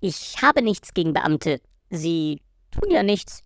Ich habe nichts gegen Beamte. Sie tun ja nichts.